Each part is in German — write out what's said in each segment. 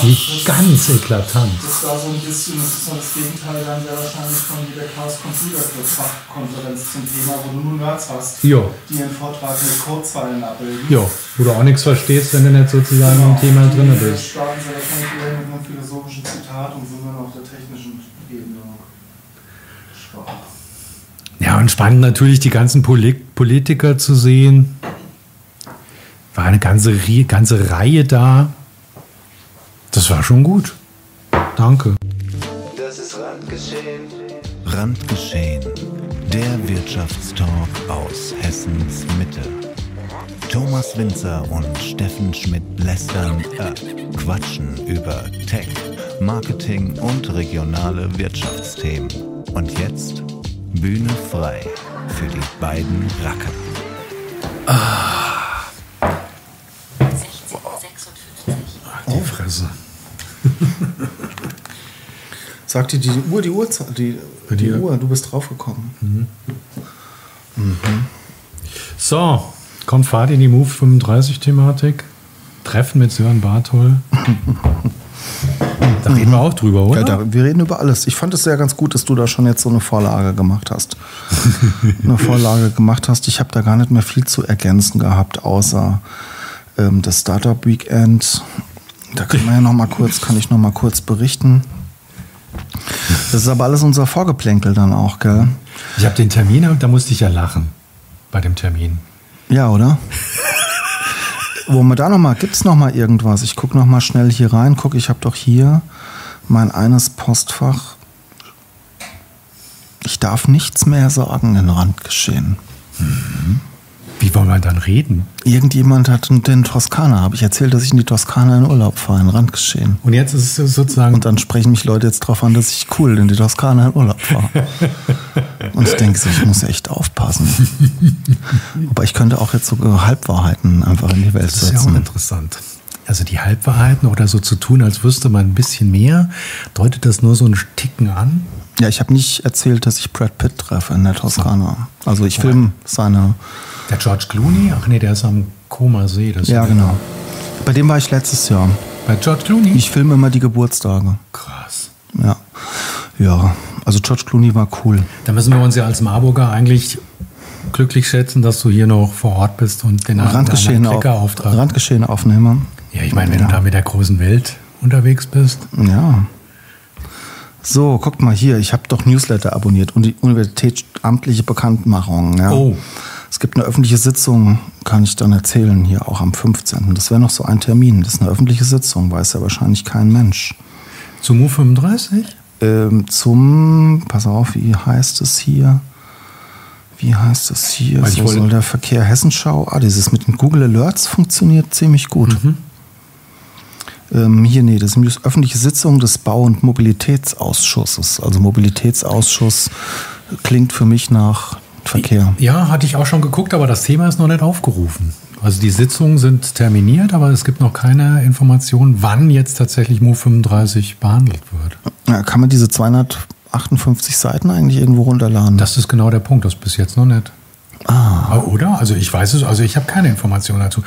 trifft. ganz eklatant. Das war so ein bisschen, das ist so das Gegenteil dann sehr wahrscheinlich von jeder Chaos Computer Club Fachkonferenz zum Thema, wo du nur Nerds hast, Ja. die ihren Vortrag mit Codezeilen abbilden. Ja, wo du auch nichts verstehst, wenn du nicht sozusagen im Thema drin bist. starten sehr wahrscheinlich eher mit einem philosophischen Zitat und sind dann auf der technischen Ebene schwach. Ja, und spannend natürlich die ganzen Poli Politiker zu sehen. War eine ganze, ganze Reihe da. Das war schon gut. Danke. Das ist Randgeschehen. Randgeschehen. Der Wirtschaftstalk aus Hessens Mitte. Thomas Winzer und Steffen Schmidt lästern, äh, quatschen über Tech, Marketing und regionale Wirtschaftsthemen. Und jetzt Bühne frei für die beiden Racker. 1656. Fresse. Sagt dir die Uhr, die Uhrzeit, die, die Die- Uhr, du bist draufgekommen. So, kommt Fahrt in die Move 35-Thematik. Treffen mit Sören Barthol. da reden wir auch drüber, oder? Ja, da, wir reden über alles. Ich fand es sehr ganz gut, dass du da schon jetzt so eine Vorlage gemacht hast. eine Vorlage gemacht hast. Ich habe da gar nicht mehr viel zu ergänzen gehabt, außer ähm, das Startup Weekend. Da kann man ja noch mal kurz, kann ich noch mal kurz berichten. Das ist aber alles unser Vorgeplänkel dann auch, gell? Ich habe den Termin, da musste ich ja lachen. Bei dem Termin. Ja, oder? Wo wir da noch mal, gibt's noch mal irgendwas? Ich guck noch mal schnell hier rein. Guck, ich habe doch hier mein eines Postfach. Ich darf nichts mehr sagen in Randgeschehen. Wie wollen wir dann reden? Irgendjemand hat den Toskana, habe ich erzählt, dass ich in die Toskana in Urlaub fahre, in Randgeschehen. Und jetzt ist es sozusagen. Und dann sprechen mich Leute jetzt drauf an, dass ich cool in die Toskana in Urlaub fahre. Und ich denke so, ich muss echt aufpassen. Aber ich könnte auch jetzt so Halbwahrheiten einfach in die Welt Das ist ja auch setzen. interessant. Also die Halbwahrheiten oder so zu tun, als wüsste man ein bisschen mehr, deutet das nur so einen Ticken an. Ja, ich habe nicht erzählt, dass ich Brad Pitt treffe in der Toskana. Also ich film seine. Der George Clooney? Ach nee, der ist am Koma See. Das Ja, genau. Bei dem war ich letztes Jahr. Bei George Clooney? Ich filme immer die Geburtstage. Krass. Ja. Ja. Also George Clooney war cool. Da müssen wir uns ja als Marburger eigentlich glücklich schätzen, dass du hier noch vor Ort bist und den Randgeschehen, auf. Randgeschehen Aufnehmer. Ja, ich meine, wenn du da mit der großen Welt unterwegs bist. Ja. So, guckt mal hier, ich habe doch Newsletter abonniert und die universitätsamtliche Bekanntmachung. Ja. Oh. Es gibt eine öffentliche Sitzung, kann ich dann erzählen, hier auch am 15. Das wäre noch so ein Termin. Das ist eine öffentliche Sitzung, weiß ja wahrscheinlich kein Mensch. Zu Mu 35? Ähm, zum, pass auf, wie heißt es hier? Wie heißt es hier? Ich so wollte- soll der Verkehr Hessenschau. Ah, dieses mit den Google Alerts funktioniert ziemlich gut. Ähm, hier, nee, das ist eine öffentliche Sitzung des Bau- und Mobilitätsausschusses. Also Mobilitätsausschuss klingt für mich nach Verkehr. Ja, hatte ich auch schon geguckt, aber das Thema ist noch nicht aufgerufen. Also die Sitzungen sind terminiert, aber es gibt noch keine Information, wann jetzt tatsächlich Mu 35 behandelt wird. Ja, kann man diese 258 Seiten eigentlich irgendwo runterladen? Das ist genau der Punkt, das bis jetzt noch nicht. Ah, Oder? Also ich weiß es, also ich habe keine Information dazu.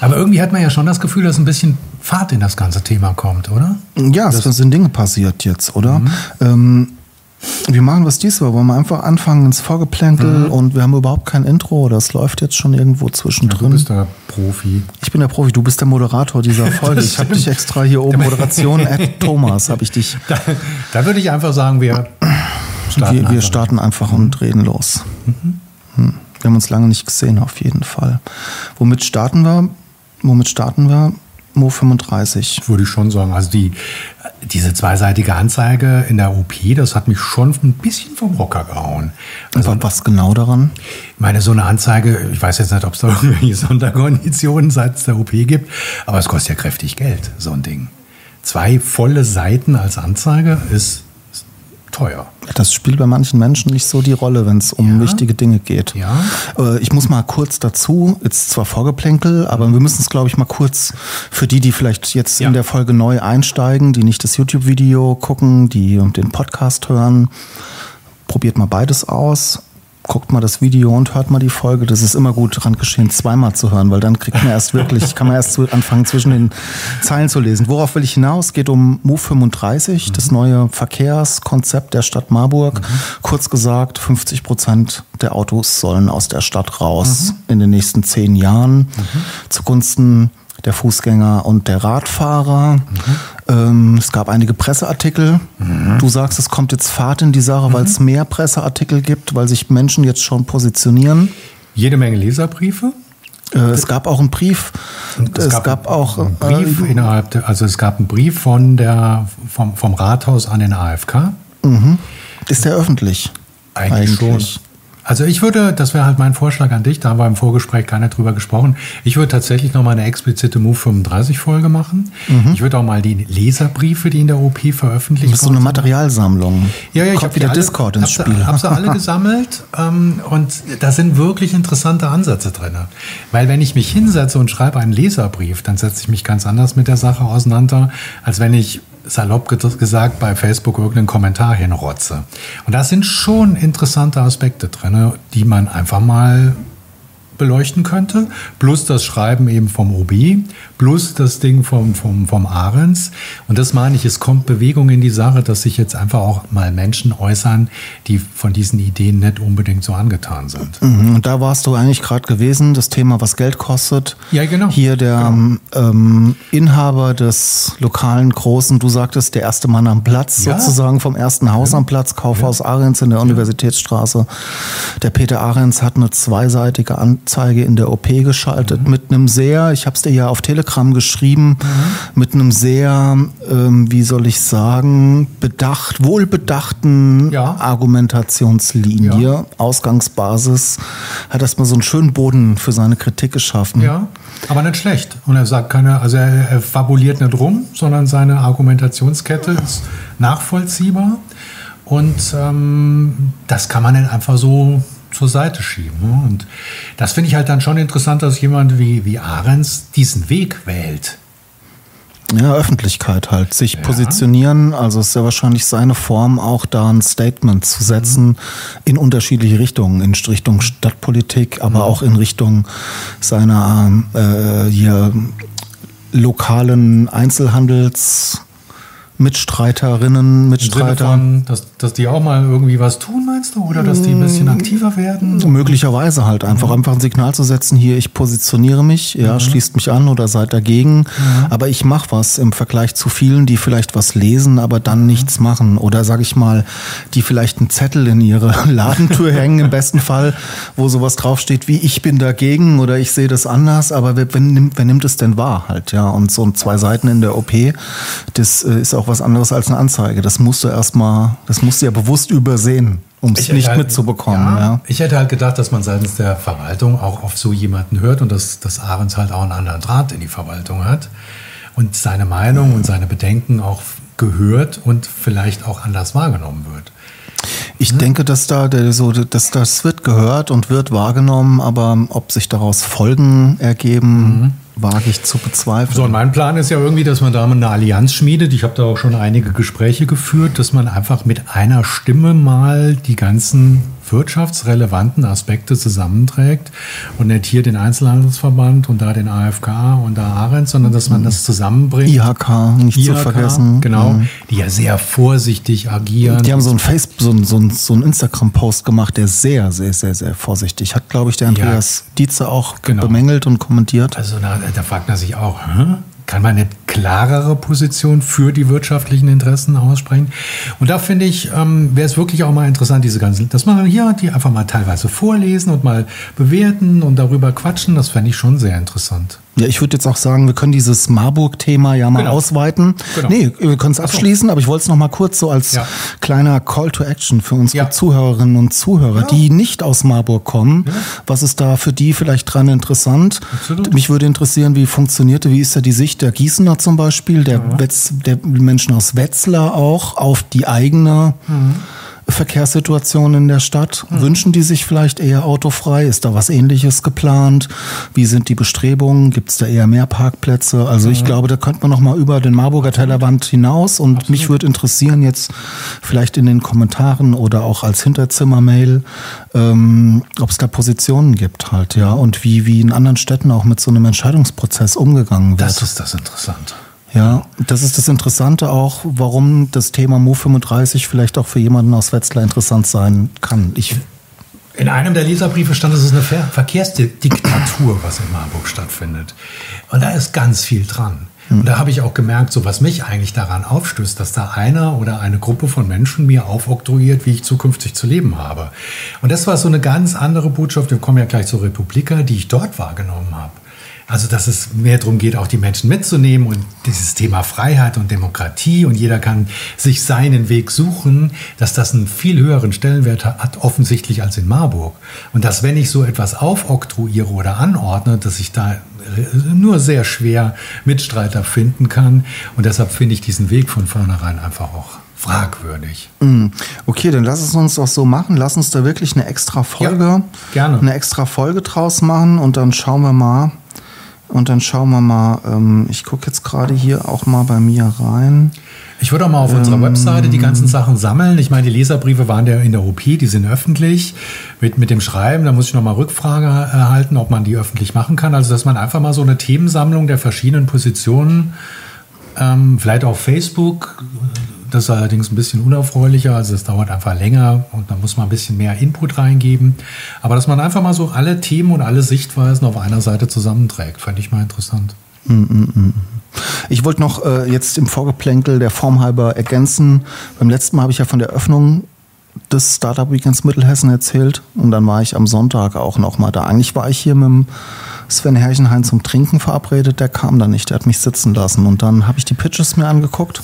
Aber irgendwie hat man ja schon das Gefühl, dass ein bisschen Fahrt in das ganze Thema kommt, oder? Ja, es sind Dinge passiert jetzt, oder? Mhm. Ähm, wir machen was diesmal. Wollen wir einfach anfangen ins Vorgeplänkel und wir haben überhaupt kein Intro. Das läuft jetzt schon irgendwo Du zwischendrin. bist der Profi. ich bin der Profi, du bist der Moderator dieser Folge. Das Ich habe dich extra hier oben, Moderation at Thomas, habe ich dich. Da, da würde ich einfach sagen, wir starten. wir, wir einfach. starten einfach und reden los. Hm. Wir haben uns lange nicht gesehen, auf jeden Fall. Womit starten wir? Womit starten wir? Mo 35. Würde ich schon sagen. Also die, diese zweiseitige Anzeige in der OP, das hat mich schon ein bisschen vom Rocker gehauen. Also Aber was genau daran? ich meine, so eine Anzeige, ich weiß jetzt nicht, ob es da irgendwelche Sonderkonditionen seitens der OP gibt, aber es kostet ja kräftig Geld, so ein Ding. Zwei volle Seiten als Anzeige ist, ist teuer. Das spielt bei manchen Menschen nicht so die Rolle, wenn es um Ja. wichtige Dinge geht. Ja. Äh, Ich muss mal kurz dazu, jetzt zwar Vorgeplänkel, aber wir müssen es, glaube ich, mal kurz für die, die vielleicht jetzt Ja. in der Folge neu einsteigen, die nicht das YouTube-Video gucken, die den Podcast hören, probiert mal beides aus. Guckt mal das Video und hört mal die Folge. Das ist immer gut dran geschehen, zweimal zu hören, weil dann kriegt man erst wirklich, kann man erst anfangen, zwischen den Zeilen zu lesen. Worauf will ich hinaus? Es geht um Move 35, das neue Verkehrskonzept der Stadt Marburg. Kurz gesagt, 50 Prozent der Autos sollen aus der Stadt raus in den nächsten zehn Jahren zugunsten der Fußgänger und der Radfahrer. Ähm, es gab einige Presseartikel. Du sagst, es kommt jetzt Fahrt in die Sache, weil es mehr Presseartikel gibt, weil sich Menschen jetzt schon positionieren. Jede Menge Leserbriefe. Äh, es gab auch einen Brief. Es, gab, auch einen Brief äh, innerhalb, der, also es gab einen Brief von der, vom, vom Rathaus an den AFK. ist der öffentlich? Eigentlich, schon. Also ich würde, das wäre halt mein Vorschlag an dich, da haben wir im Vorgespräch gar nicht drüber gesprochen. Ich würde tatsächlich noch mal eine explizite Move 35 Folge machen. Ich würde auch mal die Leserbriefe, die in der OP veröffentlicht Das ist so eine Materialsammlung. Ja, ja, ich habe wieder Discord ins Spiel. Ich habe sie alle gesammelt ähm, und da sind wirklich interessante Ansätze drin. Weil wenn ich mich hinsetze und schreibe einen Leserbrief, dann setze ich mich ganz anders mit der Sache auseinander, als wenn ich salopp ge- gesagt bei Facebook irgendeinen Kommentar hinrotze. Und da sind schon interessante Aspekte drin, die man einfach mal beleuchten könnte, plus das Schreiben eben vom OB, plus das Ding vom, vom, vom Ahrens. Und das meine ich, es kommt Bewegung in die Sache, dass sich jetzt einfach auch mal Menschen äußern, die von diesen Ideen nicht unbedingt so angetan sind. Mhm, Und da warst du eigentlich gerade gewesen, das Thema, was Geld kostet. Ja, genau. Hier der ähm, Inhaber des lokalen Großen, du sagtest, der erste Mann am Platz, Ja. sozusagen vom ersten Haus am Platz, Kaufhaus Ahrens in der Universitätsstraße. Der Peter Ahrens hat eine zweiseitige Anzeige in der OP geschaltet mit einem sehr, ich habe es dir ja auf Telegram geschrieben, mit einem sehr, ähm, wie soll ich sagen, bedacht, wohlbedachten Ja. Argumentationslinie, Ja. Ausgangsbasis, hat erstmal so einen schönen Boden für seine Kritik geschaffen. Ja, aber nicht schlecht. Und er sagt keine, also er, er fabuliert nicht rum, sondern seine Argumentationskette ist nachvollziehbar. Und ähm, das kann man nicht einfach so zur Seite schieben. Ne? Und das finde ich halt dann schon interessant, dass jemand wie, wie Ahrens diesen Weg wählt. Ja, Öffentlichkeit halt, sich positionieren. Also es ist ja wahrscheinlich seine Form, auch da ein Statement zu setzen in unterschiedliche Richtungen, in Richtung Stadtpolitik, aber auch in Richtung seiner äh, hier lokalen Einzelhandels. Mitstreiterinnen, Mitstreiter. von, dass, dass die auch mal irgendwie was tun, meinst du? Oder dass die ein bisschen aktiver werden? Möglicherweise halt einfach einfach ein Signal zu setzen, hier ich positioniere mich, ja, schließt mich an oder seid dagegen, aber ich mache was im Vergleich zu vielen, die vielleicht was lesen, aber dann nichts machen. Oder sag ich mal, die vielleicht einen Zettel in ihre Ladentür hängen im besten Fall, wo sowas draufsteht wie ich bin dagegen oder ich sehe das anders, aber wer, wer, nimmt, wer nimmt es denn wahr halt, ja, und so zwei Seiten in der OP, das äh, ist auch was anderes als eine Anzeige, das musst du erstmal, das musst du ja bewusst übersehen, um es nicht halt- mitzubekommen, ja. Ich hätte halt gedacht, dass man seitens der Verwaltung auch auf so jemanden hört und dass, dass Ahrens halt auch einen anderen Draht in die Verwaltung hat und seine Meinung und seine Bedenken auch gehört und vielleicht auch anders wahrgenommen wird. Ich denke, dass da so, dass das wird gehört und wird wahrgenommen, aber ob sich daraus Folgen ergeben, wage ich zu bezweifeln. So, und mein Plan ist ja irgendwie, dass man da mal eine Allianz schmiedet. Ich habe da auch schon einige Gespräche geführt, dass man einfach mit einer Stimme mal die ganzen wirtschaftsrelevanten Aspekte zusammenträgt und nicht hier den Einzelhandelsverband und da den AFK und da Arendt, sondern dass man das zusammenbringt. IHK nicht zu IHK, vergessen. Genau, Mhm. die ja sehr vorsichtig agieren. Die haben so einen Facebook, so einen, so einen, so einen Instagram-Post gemacht, der sehr, sehr, sehr, sehr vorsichtig hat, glaube ich, der Andreas Dietze auch Genau. bemängelt und kommentiert. Also da, da fragt man sich auch, hä? Kann man eine klarere Position für die wirtschaftlichen Interessen aussprechen? Und da finde ich, ähm, wäre es wirklich auch mal interessant, diese ganzen, dass man hier die einfach mal teilweise vorlesen und mal bewerten und darüber quatschen. Das fände ich schon sehr interessant. Ja, ich würde jetzt auch sagen, wir können dieses Marburg-Thema ja mal Genau. ausweiten. Genau. Nee, wir können es abschließen, aber ich wollte es noch mal kurz so als Ja. kleiner Call to Action für unsere Ja. Zuhörerinnen und Zuhörer, die nicht aus Marburg kommen. Was ist da für die vielleicht dran interessant? Absolut. Mich würde interessieren, wie funktionierte, wie ist da die Sicht der Gießener zum Beispiel, der, Wetz, der Menschen aus Wetzlar auch auf die eigene Mhm. Verkehrssituation in der Stadt? Wünschen die sich vielleicht eher autofrei? Ist da was ähnliches geplant? Wie sind die Bestrebungen? Gibt es da eher mehr Parkplätze? Also ich glaube, da könnte man noch mal über den Marburger Tellerwand hinaus und mich würde interessieren jetzt vielleicht in den Kommentaren oder auch als Hinterzimmer-Mail, ähm, ob es da Positionen gibt halt, ja, und wie, wie in anderen Städten auch mit so einem Entscheidungsprozess umgegangen wird. Das ist das Interessante. Ja, das ist das Interessante auch, warum das Thema Mo 35 vielleicht auch für jemanden aus Wetzlar interessant sein kann. Ich, In einem der Leserbriefe stand, es ist eine Ver Verkehrsdiktatur, was in Marburg stattfindet. Und da ist ganz viel dran. Und da habe ich auch gemerkt, so was mich eigentlich daran aufstößt, dass da einer oder eine Gruppe von Menschen mir aufoktroyiert, wie ich zukünftig zu leben habe. Und das war so eine ganz andere Botschaft, wir kommen ja gleich zur Republika, die ich dort wahrgenommen habe. Also, dass es mehr darum geht, auch die Menschen mitzunehmen und dieses Thema Freiheit und Demokratie und jeder kann sich seinen Weg suchen, dass das einen viel höheren Stellenwert hat, offensichtlich als in Marburg. Und dass, wenn ich so etwas aufoktroyiere oder anordne, dass ich da nur sehr schwer Mitstreiter finden kann. Und deshalb finde ich diesen Weg von vornherein einfach auch fragwürdig. Mm, okay, dann lass es uns doch so machen. Lass uns da wirklich eine extra Folge, Ja, gerne. eine extra Folge draus machen und dann schauen wir mal. Und dann schauen wir mal. Ähm, ich gucke jetzt gerade hier auch mal bei mir rein. Ich würde auch mal auf unserer Webseite die ganzen Sachen sammeln. Ich meine, die Leserbriefe waren ja in der OP, die sind öffentlich. Mit, mit dem Schreiben, da muss ich noch mal Rückfrage erhalten, ob man die öffentlich machen kann. Also, dass man einfach mal so eine Themensammlung der verschiedenen Positionen, ähm, vielleicht auf Facebook, das ist allerdings ein bisschen unerfreulicher, also es dauert einfach länger und da muss man ein bisschen mehr Input reingeben. Aber dass man einfach mal so alle Themen und alle Sichtweisen auf einer Seite zusammenträgt, fände ich mal interessant. Ich wollte noch äh, jetzt im Vorgeplänkel der Form halber ergänzen. Beim letzten Mal habe ich ja von der Öffnung des Startup Weekends Mittelhessen erzählt und dann war ich am Sonntag auch noch mal da. Eigentlich war ich hier mit Sven Herrchenhain zum Trinken verabredet, der kam dann nicht, der hat mich sitzen lassen und dann habe ich die Pitches mir angeguckt.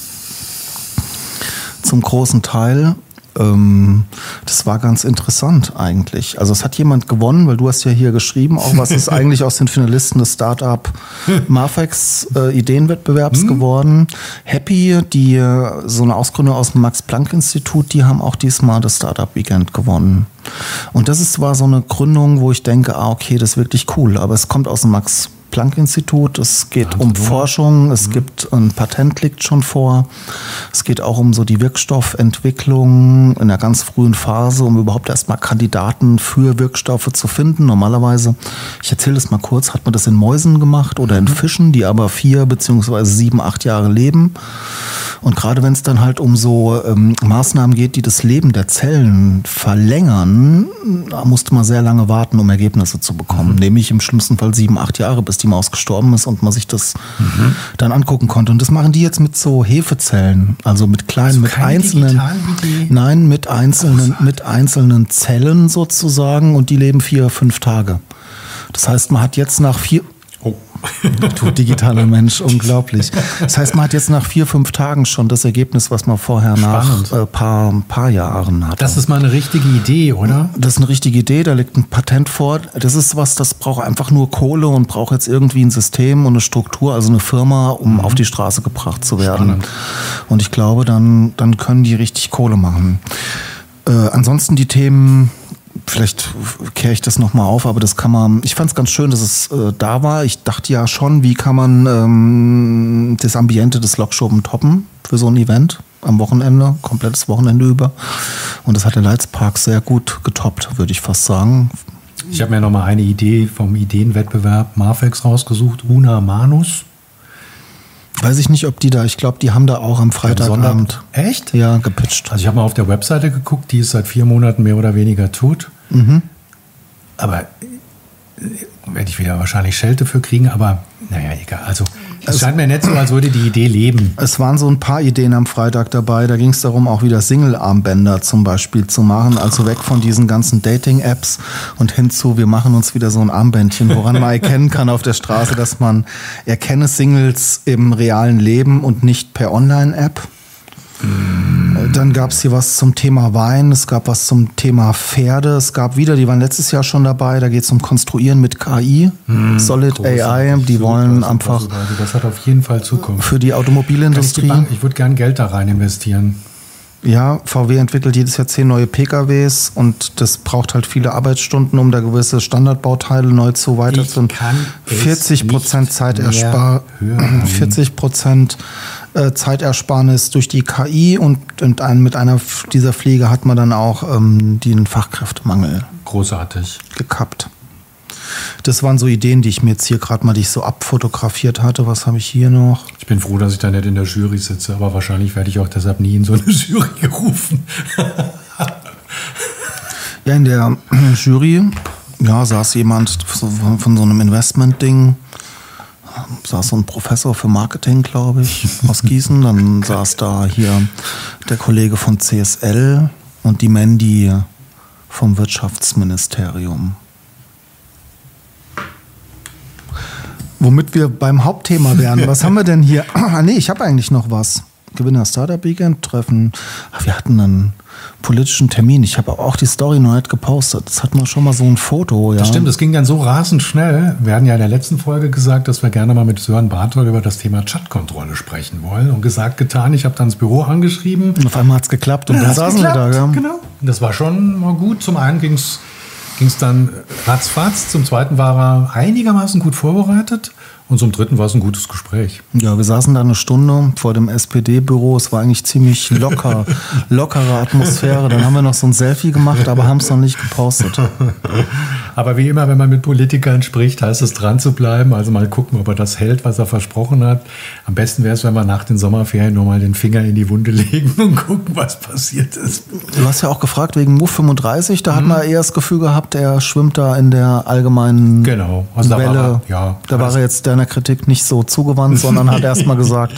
Zum großen Teil ähm, das war ganz interessant eigentlich. Also es hat jemand gewonnen, weil du hast ja hier geschrieben, auch was ist eigentlich aus den Finalisten des Startup Marfex äh, Ideenwettbewerbs geworden. Happy, die äh, so eine Ausgründung aus dem Max Planck Institut, die haben auch diesmal das Startup Weekend gewonnen. Und das ist zwar so eine Gründung, wo ich denke, ah okay, das ist wirklich cool, aber es kommt aus dem Max Planck-Institut. Es geht um Forschung, es gibt ein Patent liegt schon vor. Es geht auch um so die Wirkstoffentwicklung in einer ganz frühen Phase, um überhaupt erstmal Kandidaten für Wirkstoffe zu finden. Normalerweise, ich erzähle das mal kurz, hat man das in Mäusen gemacht oder in Fischen, die aber vier beziehungsweise sieben, acht Jahre leben. Und gerade wenn es dann halt um so ähm, Maßnahmen geht, die das Leben der Zellen verlängern, da musste man sehr lange warten, um Ergebnisse zu bekommen. Nämlich im schlimmsten Fall sieben, acht Jahre, bis die Maus gestorben ist und man sich das dann angucken konnte. Und das machen die jetzt mit so Hefezellen, also mit kleinen, mit keine einzelnen, nein, mit einzelnen, mit einzelnen Zellen sozusagen und die leben vier, fünf Tage. Das heißt, man hat jetzt nach vier. Du digitaler Mensch, unglaublich. Das heißt, man hat jetzt nach vier, fünf Tagen schon das Ergebnis, was man vorher nach äh, paar, paar Jahren hatte. Das ist mal eine richtige Idee, oder? Das ist eine richtige Idee, da liegt ein Patent vor. Das ist was, das braucht einfach nur Kohle und braucht jetzt irgendwie ein System und eine Struktur, also eine Firma, um auf die Straße gebracht zu werden. Spannend. Und ich glaube, dann, dann können die richtig Kohle machen. Äh, ansonsten die Themen, vielleicht kehre ich das nochmal auf, aber das kann man, ich fand es ganz schön, dass es äh, da war. Ich dachte ja schon, wie kann man ähm, das Ambiente des Lokschuppen toppen für so ein Event am Wochenende, komplettes Wochenende über. Und das hat der Leitzpark sehr gut getoppt, würde ich fast sagen. Ich habe mir noch mal eine Idee vom Ideenwettbewerb Marfex rausgesucht, Una Manus. Weiß ich nicht, ob die da, ich glaube, die haben da auch am Freitagabend Echt? ja gepitcht. Also ich habe mal auf der Webseite geguckt, die ist seit vier Monaten mehr oder weniger tot. Aber äh, werde ich wieder wahrscheinlich Schelte für kriegen, aber naja, egal. Also es scheint mir nicht so, als würde die Idee leben. Es waren so ein paar Ideen am Freitag dabei. Da ging es darum, auch wieder Single-Armbänder zum Beispiel zu machen. Also weg von diesen ganzen Dating-Apps und hinzu, wir machen uns wieder so ein Armbändchen, woran man erkennen kann auf der Straße, dass man erkenne Singles im realen Leben und nicht per Online-App. Dann gab es hier was zum Thema Wein, es gab was zum Thema Pferde, es gab wieder, die waren letztes Jahr schon dabei, da geht es um Konstruieren mit KI, Solid AI, die wollen super, einfach super. Also das hat auf jeden Fall Zukunft. für die ich, Automobilindustrie. Bank- ich würde gern Geld da rein investieren. Ja, VW entwickelt jedes Jahr zehn neue PKWs und das braucht halt viele Arbeitsstunden, um da gewisse Standardbauteile neu zu weiter Ich zu. kann es 40 Prozent hören. 40 Prozent äh, Zeitersparnis durch die KI und, und ein, mit einer dieser Fliege hat man dann auch ähm, den Fachkräftemangel Großartig. gekappt. Das waren so Ideen, die ich mir jetzt hier gerade mal, die ich so abfotografiert hatte. Was habe ich hier noch? Ich bin froh, dass ich da nicht in der Jury sitze, aber wahrscheinlich werde ich auch deshalb nie in so eine Jury gerufen. Ja, in der Jury ja, saß jemand von so einem Investment-Ding. Saß so ein Professor für Marketing, glaube ich, aus Gießen. Dann saß da hier der Kollege von CSL und die Mandy vom Wirtschaftsministerium. Womit wir beim Hauptthema wären. Was haben wir denn hier? Ah, nee, ich habe eigentlich noch was. Gewinner Startup Weekend treffen. Ach, wir hatten einen politischen Termin. Ich habe auch die Story noch nicht gepostet. Das hat man schon mal so ein Foto. Ja. Das stimmt, das ging dann so rasend schnell. Wir hatten ja in der letzten Folge gesagt, dass wir gerne mal mit Sören Bartol über das Thema Chatkontrolle sprechen wollen. Und gesagt, getan. Ich habe dann das Büro angeschrieben. Und auf einmal hat es geklappt und dann Hat's saßen wir da. geklappt, Ja. Genau. Das war schon mal gut. Zum einen ging es dann ratzfatz. Zum zweiten war er einigermaßen gut vorbereitet. Und zum dritten war es ein gutes Gespräch. ja, wir saßen da eine Stunde vor dem SPD-Büro. Es war eigentlich ziemlich locker, lockere Atmosphäre. Dann haben wir noch so ein Selfie gemacht, aber haben es noch nicht gepostet. Aber wie immer, wenn man mit Politikern spricht, heißt es dran zu bleiben. Also mal gucken, ob er das hält, was er versprochen hat. Am besten wäre es, wenn wir nach den Sommerferien nochmal den Finger in die Wunde legen und gucken, was passiert ist. Du hast ja auch gefragt wegen Move 35. Da hat Mhm. man eher das Gefühl gehabt, er schwimmt da in der allgemeinen Genau. Also da war Welle. er- ja. da war er jetzt deiner Kritik nicht so zugewandt, sondern hat erst mal gesagt,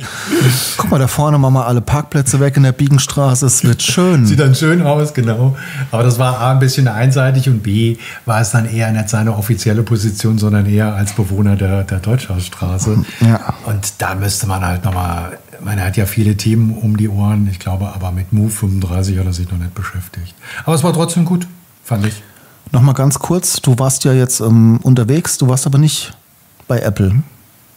guck mal, da vorne machen wir alle Parkplätze weg in der Biegenstraße, es wird schön. Sieht dann schön aus, genau. Aber das war A, ein bisschen einseitig und B, war es dann eher nicht seine offizielle Position, sondern eher als Bewohner der, der Deutschhausstraße. Ja. Und da müsste man halt nochmal, man hat ja viele Themen um die Ohren, ich glaube, aber mit Move 35 hat er sich noch nicht beschäftigt. Aber es war trotzdem gut, fand ich. Nochmal ganz kurz, du warst ja jetzt ähm, unterwegs, du warst aber nicht bei Apple,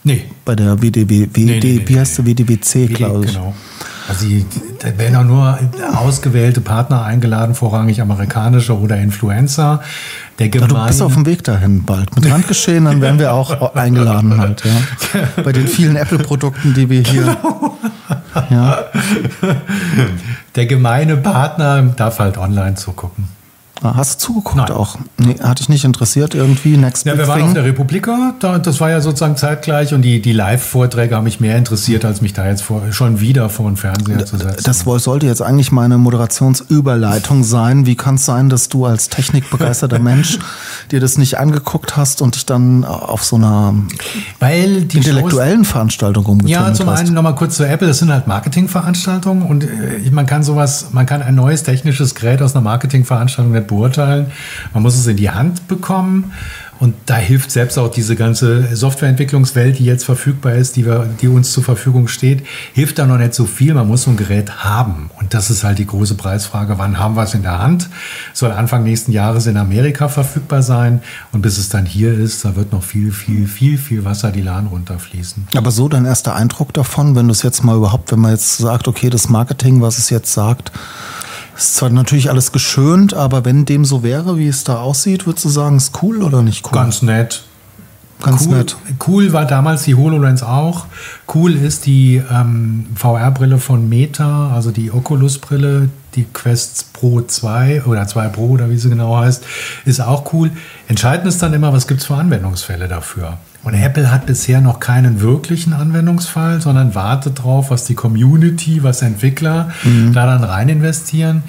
Nee, bei der WDW, WD, Nee, nee, nee, wie heißt der WDWC, glaube ich. Genau. Also die, da werden auch nur ausgewählte Partner eingeladen, vorrangig amerikanische oder Influencer. Der Ja, du bist auf dem Weg dahin bald. Mit Handgeschehen, dann werden wir auch eingeladen halt, ja. Bei den vielen Apple-Produkten, die wir hier. Ja. Der gemeine Partner darf halt online zugucken. Ah, Hast du zugeguckt Nein. auch? Nee, hatte ich nicht interessiert irgendwie. Next Ja, wir waren Thing. auf der Republika, da, das war ja sozusagen zeitgleich und die, die Live-Vorträge haben mich mehr interessiert, als mich da jetzt vor, schon wieder vor den Fernseher zu setzen. Das sollte jetzt eigentlich meine Moderationsüberleitung sein. Wie kann es sein, dass du als technikbegeisterter Mensch dir das nicht angeguckt hast und dich dann auf so einer Weil die Shows, intellektuellen Veranstaltung rumgetummelt Ja, zum hast? einen nochmal kurz zu Apple. Das sind halt Marketingveranstaltungen und äh, man kann sowas, man kann ein neues technisches Gerät aus einer Marketingveranstaltung beurteilen. Man muss es in die Hand bekommen und da hilft selbst auch diese ganze Softwareentwicklungswelt, die jetzt verfügbar ist, die, wir, die uns zur Verfügung steht, hilft da noch nicht so viel. Man muss so ein Gerät haben und das ist halt die große Preisfrage. Wann haben wir es in der Hand? Soll Anfang nächsten Jahres in Amerika verfügbar sein und bis es dann hier ist, da wird noch viel, viel, viel, viel Wasser die Lahn runterfließen. Aber so dein erster Eindruck davon, wenn du es jetzt mal überhaupt, wenn man jetzt sagt, okay, das Marketing, was es jetzt sagt, ist zwar natürlich alles geschönt, aber wenn dem so wäre, wie es da aussieht, würdest du sagen, ist cool oder nicht cool? Ganz nett. Ganz cool, nett. Cool war damals die HoloLens auch. Cool ist die ähm, VR-Brille von Meta, also die Oculus-Brille, die Quest Pro 2 oder 2 Pro oder wie sie genau heißt, ist auch cool. Entscheidend ist dann immer, was gibt es für Anwendungsfälle dafür. Und Apple hat bisher noch keinen wirklichen Anwendungsfall, sondern wartet drauf, was die Community, was Entwickler da dann rein investieren.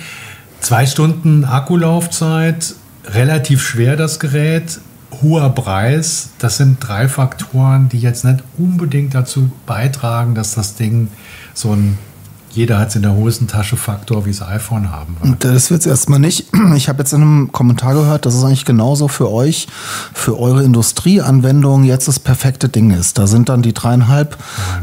Zwei Stunden Akkulaufzeit, relativ schwer das Gerät, hoher Preis. Das sind drei Faktoren, die jetzt nicht unbedingt dazu beitragen, dass das Ding so ein jeder hat es in der Hosentasche Faktor wie das iPhone haben wird. Das wird es erstmal nicht. Ich habe jetzt in einem Kommentar gehört, dass es eigentlich genauso für euch, für eure Industrieanwendung jetzt das perfekte Ding ist. Da sind dann die dreieinhalb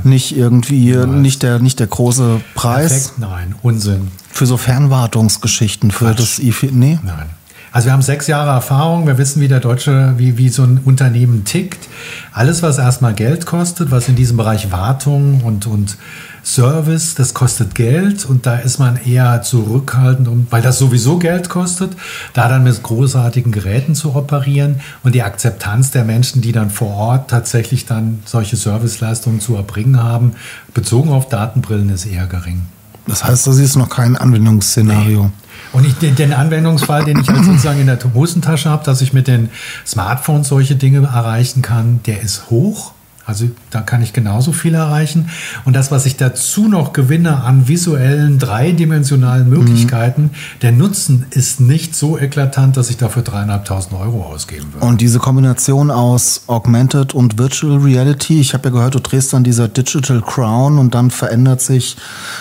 nicht irgendwie, nicht der, nicht der große Preis Perfekt? Nein, Unsinn. für so Fernwartungsgeschichten, für Quatsch. das IFI. Nee. Nein. Also wir haben sechs Jahre Erfahrung, wir wissen, wie der deutsche, wie, wie so ein Unternehmen tickt. Alles, was erstmal Geld kostet, was in diesem Bereich Wartung und, und Service, das kostet Geld und da ist man eher zurückhaltend, um, weil das sowieso Geld kostet, da dann mit großartigen Geräten zu operieren und die Akzeptanz der Menschen, die dann vor Ort tatsächlich dann solche Serviceleistungen zu erbringen haben, bezogen auf Datenbrillen ist eher gering. Das heißt, das ist noch kein Anwendungsszenario. Und ich, den, den Anwendungsfall, den ich halt sozusagen in der Hosentasche habe, dass ich mit den Smartphones solche Dinge erreichen kann, der ist hoch. Also da kann ich genauso viel erreichen. Und das, was ich dazu noch gewinne an visuellen, dreidimensionalen Möglichkeiten, der Nutzen ist nicht so eklatant, dass ich dafür dreieinhalbtausend Euro ausgeben würde. Und diese Kombination aus Augmented und Virtual Reality, ich habe ja gehört, du drehst dann dieser Digital Crown und dann verändert sich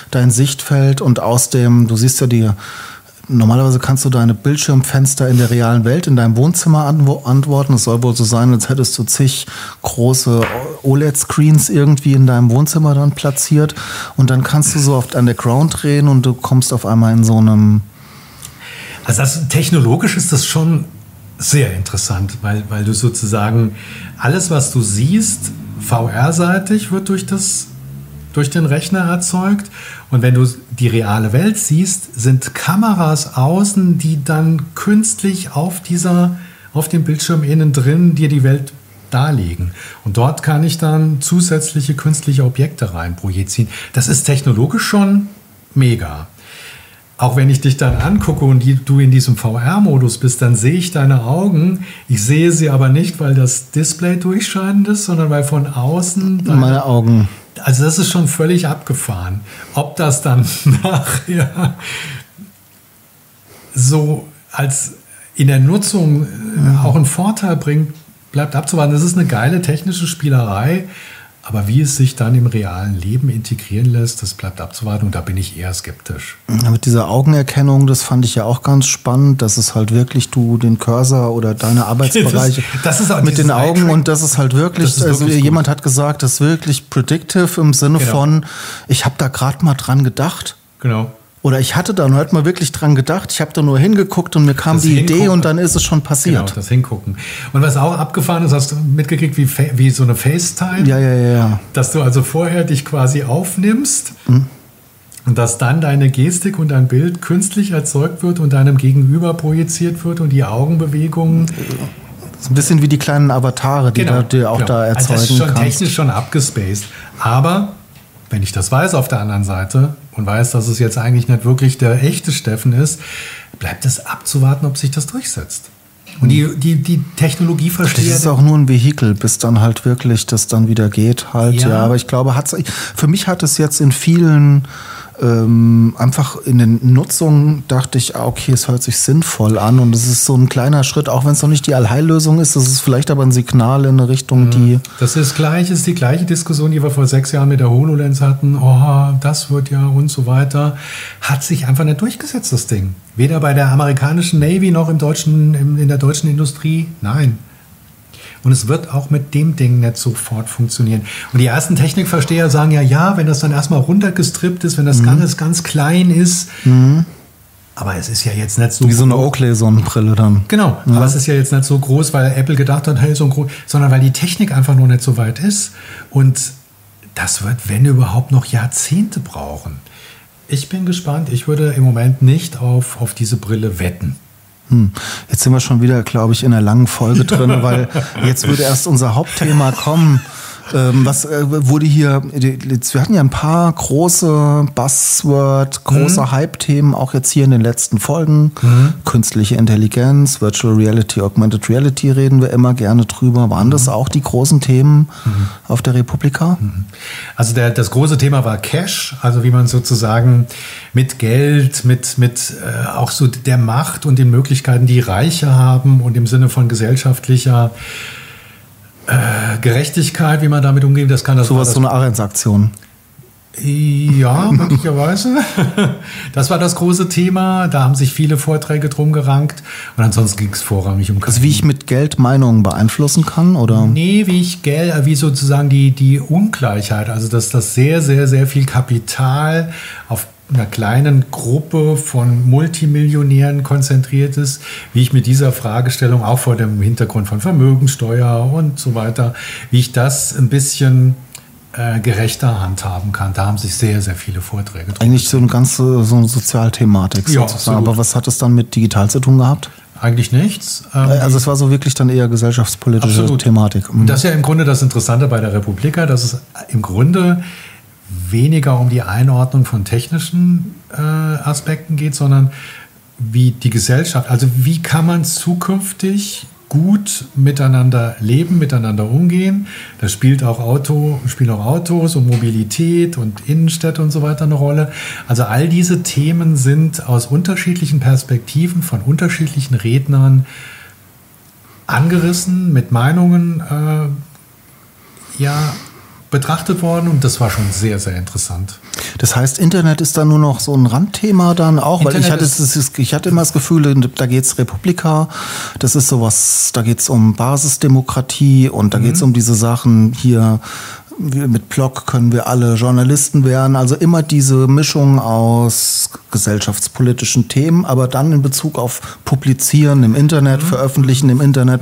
dein Sichtfeld und aus dem, du siehst ja die Normalerweise kannst du deine Bildschirmfenster in der realen Welt in deinem Wohnzimmer antwo antworten. Es soll wohl so sein, als hättest du zig große OLED-Screens irgendwie in deinem Wohnzimmer dann platziert. Und dann kannst du so oft an der Ground drehen und du kommst auf einmal in so einem. Also das, technologisch ist das schon sehr interessant, weil, weil du sozusagen alles, was du siehst, VR-seitig wird durch das durch den Rechner erzeugt. Und wenn du die reale Welt siehst, sind Kameras außen, die dann künstlich auf dieser, auf dem Bildschirm innen drin dir die Welt darlegen. Und dort kann ich dann zusätzliche künstliche Objekte rein projizieren. Das ist technologisch schon mega. Auch wenn ich dich dann angucke und die, du in diesem VR-Modus bist, dann sehe ich deine Augen. Ich sehe sie aber nicht, weil das Display durchscheinend ist, sondern weil von außen Meine Augen. Also das ist schon völlig abgefahren. Ob das dann nachher so als in der Nutzung äh, auch einen Vorteil bringt, bleibt abzuwarten. Das ist eine geile technische Spielerei, aber wie es sich dann im realen Leben integrieren lässt, das bleibt abzuwarten und da bin ich eher skeptisch. Ja, Mit dieser Augenerkennung, das fand ich ja auch ganz spannend, dass es halt wirklich du den Cursor oder deine Arbeitsbereiche Das- das ist auch mit den Augen und das ist halt wirklich, Das ist also wirklich jemand hat gesagt, das ist wirklich predictive im Sinne Genau. von, ich habe da gerade mal dran gedacht. Genau. Oder ich hatte da nur halt mal wirklich dran gedacht. Ich habe da nur hingeguckt und mir kam Das die Idee Hingucken. und dann ist es schon Genau, passiert. das Hingucken. Und was auch abgefahren ist, hast du mitgekriegt, wie, wie so eine FaceTime? Ja, ja, ja, ja. Dass du also vorher dich quasi aufnimmst Mhm. und dass dann deine Gestik und dein Bild künstlich erzeugt wird und deinem Gegenüber projiziert wird und die Augenbewegungen. Das ist ein bisschen wie die kleinen Avatare, die da, die auch genau. da Also erzeugen das ist schon kannst. technisch schon abgespaced. Aber wenn ich das weiß auf der anderen Seite und weiß, dass es jetzt eigentlich nicht wirklich der echte Steffen ist, bleibt es abzuwarten, ob sich das durchsetzt. Und die, die, die Technologie Das versteht. ist auch nur ein Vehikel, bis dann halt wirklich das dann wieder geht halt. Ja, Ja. aber ich glaube, hat's, für mich hat es jetzt in vielen ähm, einfach in den Nutzungen dachte ich, ah, okay, es hört sich sinnvoll an und es ist so ein kleiner Schritt, auch wenn es noch nicht die Allheillösung ist, das ist vielleicht aber ein Signal in eine Richtung, die Das ist gleich, ist die gleiche Diskussion, die wir vor sechs Jahren mit der HoloLens hatten. Oh, das wird ja und so weiter. Hat sich einfach nicht durchgesetzt, das Ding. Weder bei der amerikanischen Navy noch im deutschen, in der deutschen Industrie. Nein. Und es wird auch mit dem Ding nicht sofort funktionieren. Und die ersten Technikversteher sagen ja, ja, wenn das dann erstmal runtergestrippt ist, wenn das ganz, ganz klein ist. Aber es ist ja jetzt nicht so wie so eine Oakley-Sonnenbrille dann. Genau, aber es ist ja jetzt nicht so groß, weil Apple gedacht hat, hey, so groß, sondern weil die Technik einfach noch nicht so weit ist. Und das wird, wenn überhaupt, noch Jahrzehnte brauchen. Ich bin gespannt. Ich würde im Moment nicht auf, auf diese Brille wetten. Hm. Jetzt sind wir schon wieder, glaube ich, in einer langen Folge drin, weil jetzt würde erst unser Hauptthema kommen. Ähm, was äh, wurde hier, wir hatten ja ein paar große Buzzword, große Hype-Themen, auch jetzt hier in den letzten Folgen. Künstliche Intelligenz, Virtual Reality, Augmented Reality reden wir immer gerne drüber. Waren das auch die großen Themen auf der Republika? Also der, das große Thema war Cash, also wie man sozusagen mit Geld, mit, mit äh, auch so der Macht und den Möglichkeiten, die Reiche haben und im Sinne von gesellschaftlicher äh, Gerechtigkeit, wie man damit umgeht, das kann das Sowas, das, so eine Ahrens-Aktion. Ja, möglicherweise. Das war das große Thema. Da haben sich viele Vorträge drum gerankt. Und ansonsten ging es vorrangig um Also wie ich mit Geld Meinungen beeinflussen kann, oder? Nee, wie ich Geld, äh, wie sozusagen die, die Ungleichheit, also dass das sehr, sehr, sehr viel Kapital auf einer kleinen Gruppe von Multimillionären konzentriert ist, wie ich mit dieser Fragestellung auch vor dem Hintergrund von Vermögenssteuer und so weiter, wie ich das ein bisschen äh, gerechter handhaben kann. Da haben sich sehr, sehr viele Vorträge drin. Eigentlich so eine ganze so eine Sozialthematik Ja, sozusagen. Aber was hat es dann mit digital zu tun gehabt? Eigentlich nichts. Ähm, Also es war so wirklich dann eher gesellschaftspolitische Absolut. Thematik. Mhm. Und das ist ja im Grunde das Interessante bei der Republika, dass es im Grunde weniger um die Einordnung von technischen äh, Aspekten geht, sondern wie die Gesellschaft, also wie kann man zukünftig gut miteinander leben, miteinander umgehen. Da spielt auch Auto, spielen auch Autos und Mobilität und Innenstädte und so weiter eine Rolle. Also all diese Themen sind aus unterschiedlichen Perspektiven von unterschiedlichen Rednern angerissen, mit Meinungen äh, ja, betrachtet worden und das war schon sehr, sehr interessant. Das heißt, Internet ist dann nur noch so ein Randthema dann auch, weil ich hatte, ist- ich hatte immer das Gefühl, da geht's Republika, das ist sowas, da geht's um Basisdemokratie und da Mhm. geht's um diese Sachen hier, mit Blog können wir alle Journalisten werden, also immer diese Mischung aus gesellschaftspolitischen Themen, aber dann in Bezug auf Publizieren im Mhm. Internet, Veröffentlichen im Internet,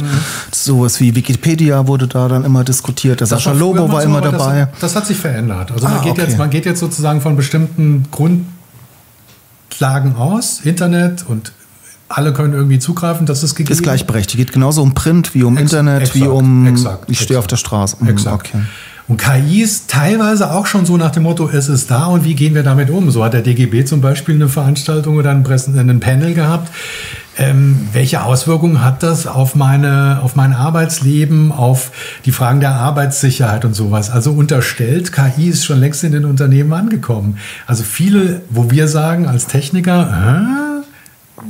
sowas wie Wikipedia wurde da dann immer diskutiert, der Sascha Das früher Lobo war immer aber das- dabei. Das, hat sich verändert. Also Ah, man, geht okay. jetzt, man geht jetzt sozusagen von bestimmten Grundlagen aus, Internet und alle können irgendwie zugreifen, das ist gegeben. Ist gleichberechtigt. Geht genauso um Print wie um Ex- Internet, wie exakt, um exakt, ich stehe auf der Straße. Mhm, Exakt. Okay. Und KI ist teilweise auch schon so nach dem Motto, es ist da und wie gehen wir damit um? So hat der DGB zum Beispiel eine Veranstaltung oder ein, Pressen, ein Panel gehabt. Ähm, welche Auswirkungen hat das auf, meine, auf mein Arbeitsleben, auf die Fragen der Arbeitssicherheit und sowas? Also unterstellt, KI ist schon längst in den Unternehmen angekommen. Also viele, wo wir sagen als Techniker, äh,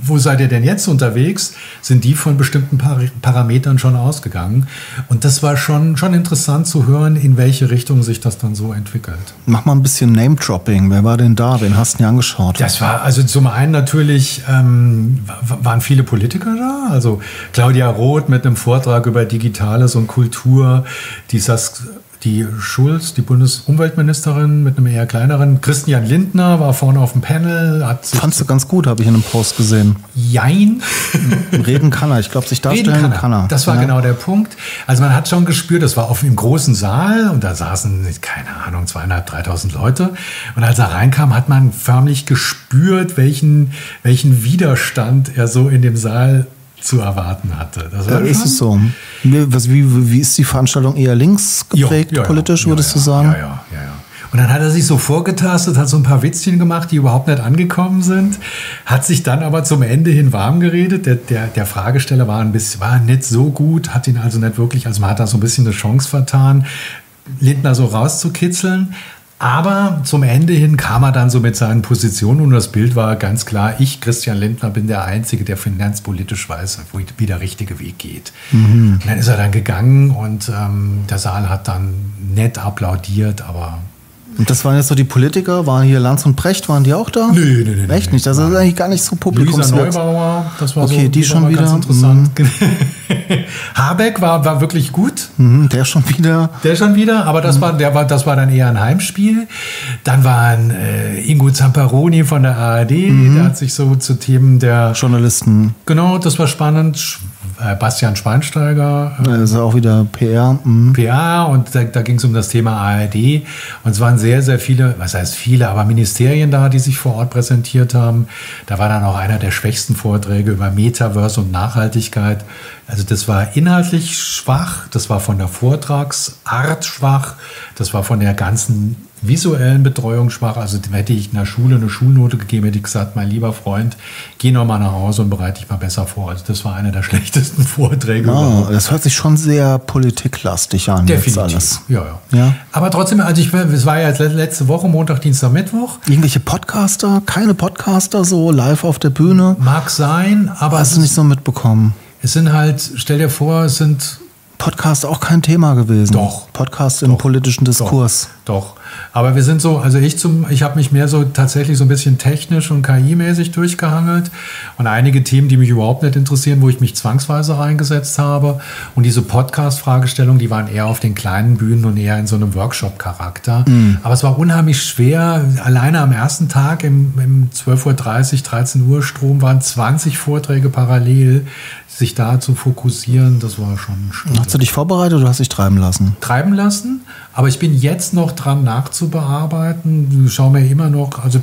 wo seid ihr denn jetzt unterwegs, sind die von bestimmten Par Parametern schon ausgegangen. Und das war schon, schon interessant zu hören, in welche Richtung sich das dann so entwickelt. Mach mal ein bisschen Name-Dropping. Wer war denn da? Wen hast du dir angeschaut? Das war also zum einen natürlich, ähm, wa- waren viele Politiker da. Also Claudia Roth mit einem Vortrag über Digitales und Kultur, die Sas die Schulz, die Bundesumweltministerin mit einem eher kleineren. Christian Lindner war vorne auf dem Panel, hat Fandst du ganz gut, habe ich in einem Post gesehen. Jein. Reden kann er. Ich glaube, sich darstellen kann er. kann er. Das war Ja. genau der Punkt. Also man hat schon gespürt, das war auf im großen Saal und da saßen, keine Ahnung, zweieinhalb, dreitausend Leute. Und als er reinkam, hat man förmlich gespürt, welchen, welchen Widerstand er so in dem Saal zu erwarten hatte. Das Ja, ist es so. Wie, was, wie, wie ist die Veranstaltung eher links geprägt, ja, ja. politisch, Ja, würdest du sagen? Ja, ja, ja, ja. Und dann hat er sich so vorgetastet, hat so ein paar Witzchen gemacht, die überhaupt nicht angekommen sind, hat sich dann aber zum Ende hin warm geredet. Der, der, der Fragesteller war, ein bisschen, war nicht so gut, hat ihn also nicht wirklich, also man hat da so ein bisschen eine Chance vertan, Lindner so rauszukitzeln. Aber zum Ende hin kam er dann so mit seinen Positionen und das Bild war ganz klar, ich, Christian Lindner, bin der Einzige, der finanzpolitisch weiß, wie der richtige Weg geht. Und dann ist er dann gegangen und ähm, der Saal hat dann nett applaudiert, aber Und das waren jetzt so die Politiker, waren hier Lanz und Brecht, waren die auch da? Nee, nee, nee, Echt nee. nicht? Das ist eigentlich gar nicht so Luisa publikumswirksam. Neubauer, das war Okay, so die schon wieder. interessant. Habeck war, war wirklich gut. Mhm, der schon wieder. Der schon wieder, aber das war, der war, das war dann eher ein Heimspiel. Dann waren äh, Ingo Zamperoni von der ARD, der hat sich so zu Themen der, Journalisten. genau, das war spannend. Äh, Bastian Schweinsteiger, äh, Das ist auch wieder PR. Mhm. PA und da, da ging es um das Thema ARD und es waren sehr, sehr viele, was heißt viele, aber Ministerien da, die sich vor Ort präsentiert haben. Da war dann auch einer der schwächsten Vorträge über Metaverse und Nachhaltigkeit. Also das war inhaltlich schwach, das war von der Vortragsart schwach, das war von der ganzen visuellen Betreuung schwach. Also hätte ich in der Schule eine Schulnote gegeben, hätte ich gesagt, mein lieber Freund, geh noch mal nach Hause und bereite dich mal besser vor. Also das war einer der schlechtesten Vorträge überhaupt. das hört sich schon sehr politiklastig an. Definitiv. Ja, ja, Ja. Aber trotzdem, also ich, es war ja letzte Woche, Montag, Dienstag, Mittwoch. Irgendwelche Podcaster, keine Podcaster so live auf der Bühne. Mag sein, aber Hast es, du nicht so mitbekommen? es sind halt, stell dir vor, es sind Podcast auch kein Thema gewesen. Doch. Podcast im politischen Diskurs. Doch. Aber wir sind so, also ich zum, ich habe mich mehr so tatsächlich so ein bisschen technisch und KI-mäßig durchgehangelt und einige Themen, die mich überhaupt nicht interessieren, wo ich mich zwangsweise reingesetzt habe. Und diese Podcast-Fragestellungen, die waren eher auf den kleinen Bühnen und eher in so einem Workshop-Charakter. Aber es war unheimlich schwer. Alleine am ersten Tag im, im 12.30 Uhr, 13 Uhr Strom waren 20 Vorträge parallel. Sich da zu fokussieren, das war schon schwierig Hast du dich vorbereitet oder hast dich treiben lassen? treiben lassen. Aber ich bin jetzt noch dran nachzubearbeiten. Ich schaue mir immer noch, also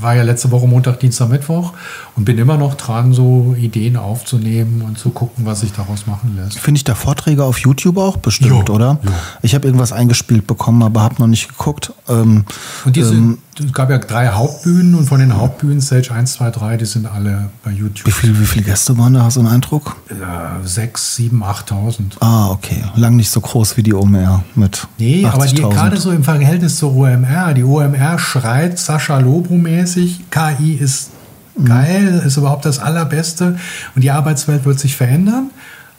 war ja letzte Woche Montag, Dienstag, Mittwoch und bin immer noch dran, so Ideen aufzunehmen und zu gucken, was sich daraus machen lässt. Finde ich da Vorträge auf YouTube auch bestimmt, Jo, oder? jo. Ich habe irgendwas eingespielt bekommen, aber habe noch nicht geguckt. Ähm, Und diese, es gab ja drei Hauptbühnen und von den Hauptbühnen, Stage 1, 2, 3, die sind alle bei YouTube. wie, viel, wie viele Gäste waren da? Hast du einen Eindruck? Äh, 6, 7, 8.000. Ah, okay. Lang nicht so groß wie die OMR mit Nee, aber die 80.000. gerade so im Verhältnis zur OMR. Die OMR schreit Sascha Lobo-mäßig. KI ist geil, ist überhaupt das Allerbeste und die Arbeitswelt wird sich verändern.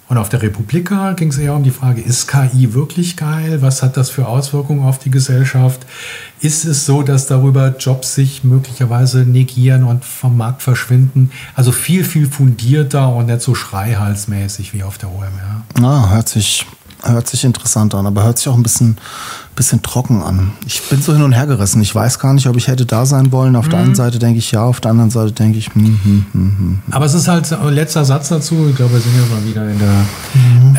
Und auf der Republika ging es eher um die Frage, ist KI wirklich geil? Was hat das für Auswirkungen auf die Gesellschaft? Ist es so, dass darüber Jobs sich möglicherweise negieren und vom Markt verschwinden? Also viel, viel fundierter und nicht so schreihalsmäßig wie auf der OMR. Ah, hört sich, hört sich interessant an, aber hört sich auch ein bisschen, bisschen trocken an. Ich bin so hin und her gerissen. Ich weiß gar nicht, ob ich hätte da sein wollen. Auf der Mhm. einen Seite denke ich ja, auf der anderen Seite denke ich, hm, hm, hm, hm. Aber es ist halt, letzter Satz dazu, ich glaube, wir sind ja mal wieder in der.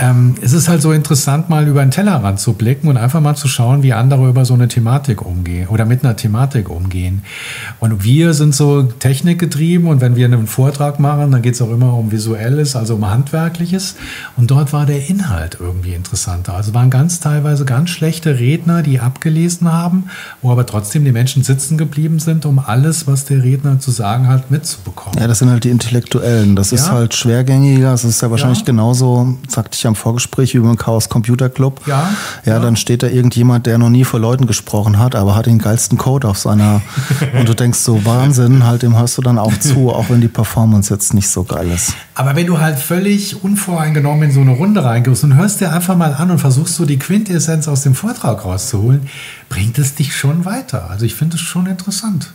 Ähm, es ist halt so interessant, mal über den Tellerrand zu blicken und einfach mal zu schauen, wie andere über so eine Thematik umgehen oder mit einer Thematik umgehen. Und wir sind so technikgetrieben und wenn wir einen Vortrag machen, dann geht es auch immer um Visuelles, also um Handwerkliches. Und dort war der Inhalt irgendwie interessanter. Also waren ganz teilweise ganz schlechte Redner, die abgelesen haben, wo aber trotzdem die Menschen sitzen geblieben sind, um alles, was der Redner zu sagen hat, mitzubekommen. Ja, das sind halt die Intellektuellen. Das ist Ja. halt schwergängiger. Das ist ja wahrscheinlich Ja. genauso, sagte ich am Vorgespräch, wie beim Chaos Computer Club. Ja, Ja, ja. dann steht da irgendjemand, der noch nie vor Leuten gesprochen hat, aber hat den geilsten Code auf seiner. und du denkst so, Wahnsinn, halt dem hörst du dann auch zu, auch wenn die Performance jetzt nicht so geil ist. Aber wenn du halt völlig unvoreingenommen in so eine Runde reingehst und hörst dir einfach mal an und versuchst so die Quintessenz aus dem Vortrag rauszuholen, bringt es dich schon weiter. Also ich finde es schon interessant.